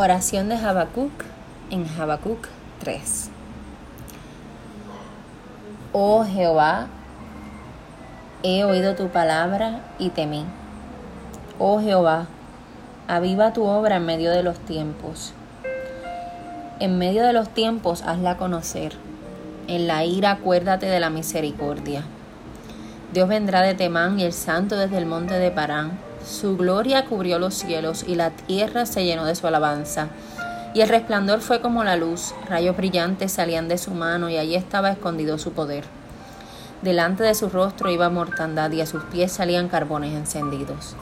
Oración de Habacuc en Habacuc 3. Oh Jehová, he oído tu palabra y temí. Oh Jehová, aviva tu obra en medio de los tiempos. En medio de los tiempos hazla conocer. En la ira acuérdate de la misericordia. Dios vendrá de Temán y el santo desde el monte de Parán su gloria cubrió los cielos y la tierra se llenó de su alabanza. Y el resplandor fue como la luz, rayos brillantes salían de su mano y allí estaba escondido su poder. Delante de su rostro iba mortandad y a sus pies salían carbones encendidos.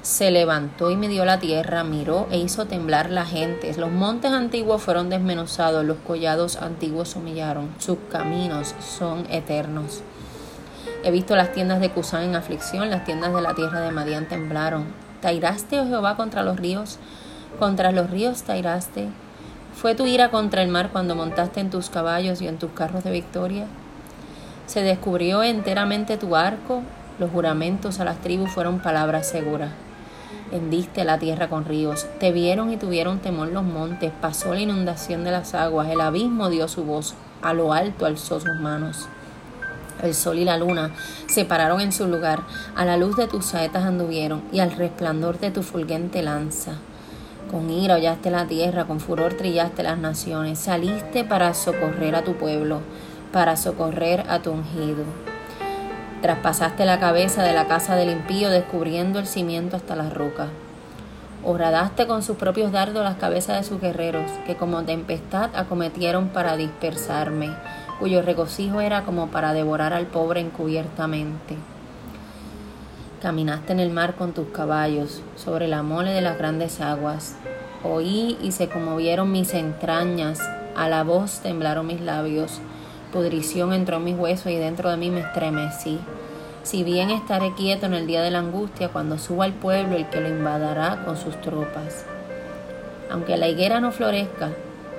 Se levantó y midió la tierra, miró e hizo temblar la gente. Los montes antiguos fueron desmenuzados, los collados antiguos humillaron, sus caminos son eternos. He visto las tiendas de Cusán en aflicción, las tiendas de la tierra de Madián temblaron. ¿Tairaste, oh Jehová, contra los ríos? Contra los ríos tairaste. ¿Fue tu ira contra el mar cuando montaste en tus caballos y en tus carros de victoria? Se descubrió enteramente tu arco, los juramentos a las tribus fueron palabras seguras. Hendiste la tierra con ríos, te vieron y tuvieron temor los montes, pasó la inundación de las aguas, el abismo dio su voz, a lo alto alzó sus manos. El sol y la luna se pararon en su lugar, a la luz de tus saetas anduvieron y al resplandor de tu fulgente lanza. Con ira hollaste la tierra, con furor trillaste las naciones, saliste para socorrer a tu pueblo, para socorrer a tu ungido. Traspasaste la cabeza de la casa del impío, descubriendo el cimiento hasta la roca. Horadaste con sus propios dardos las cabezas de sus guerreros, que como tempestad acometieron para dispersarme cuyo regocijo era como para devorar al pobre encubiertamente. Caminaste en el mar con tus caballos, sobre la mole de las grandes aguas. Oí y se conmovieron mis entrañas, a la voz temblaron mis labios. Pudrición entró en mis huesos y dentro de mí me estremecí. Si bien estaré quieto en el día de la angustia, cuando suba al pueblo el que lo invadará con sus tropas. Aunque la higuera no florezca,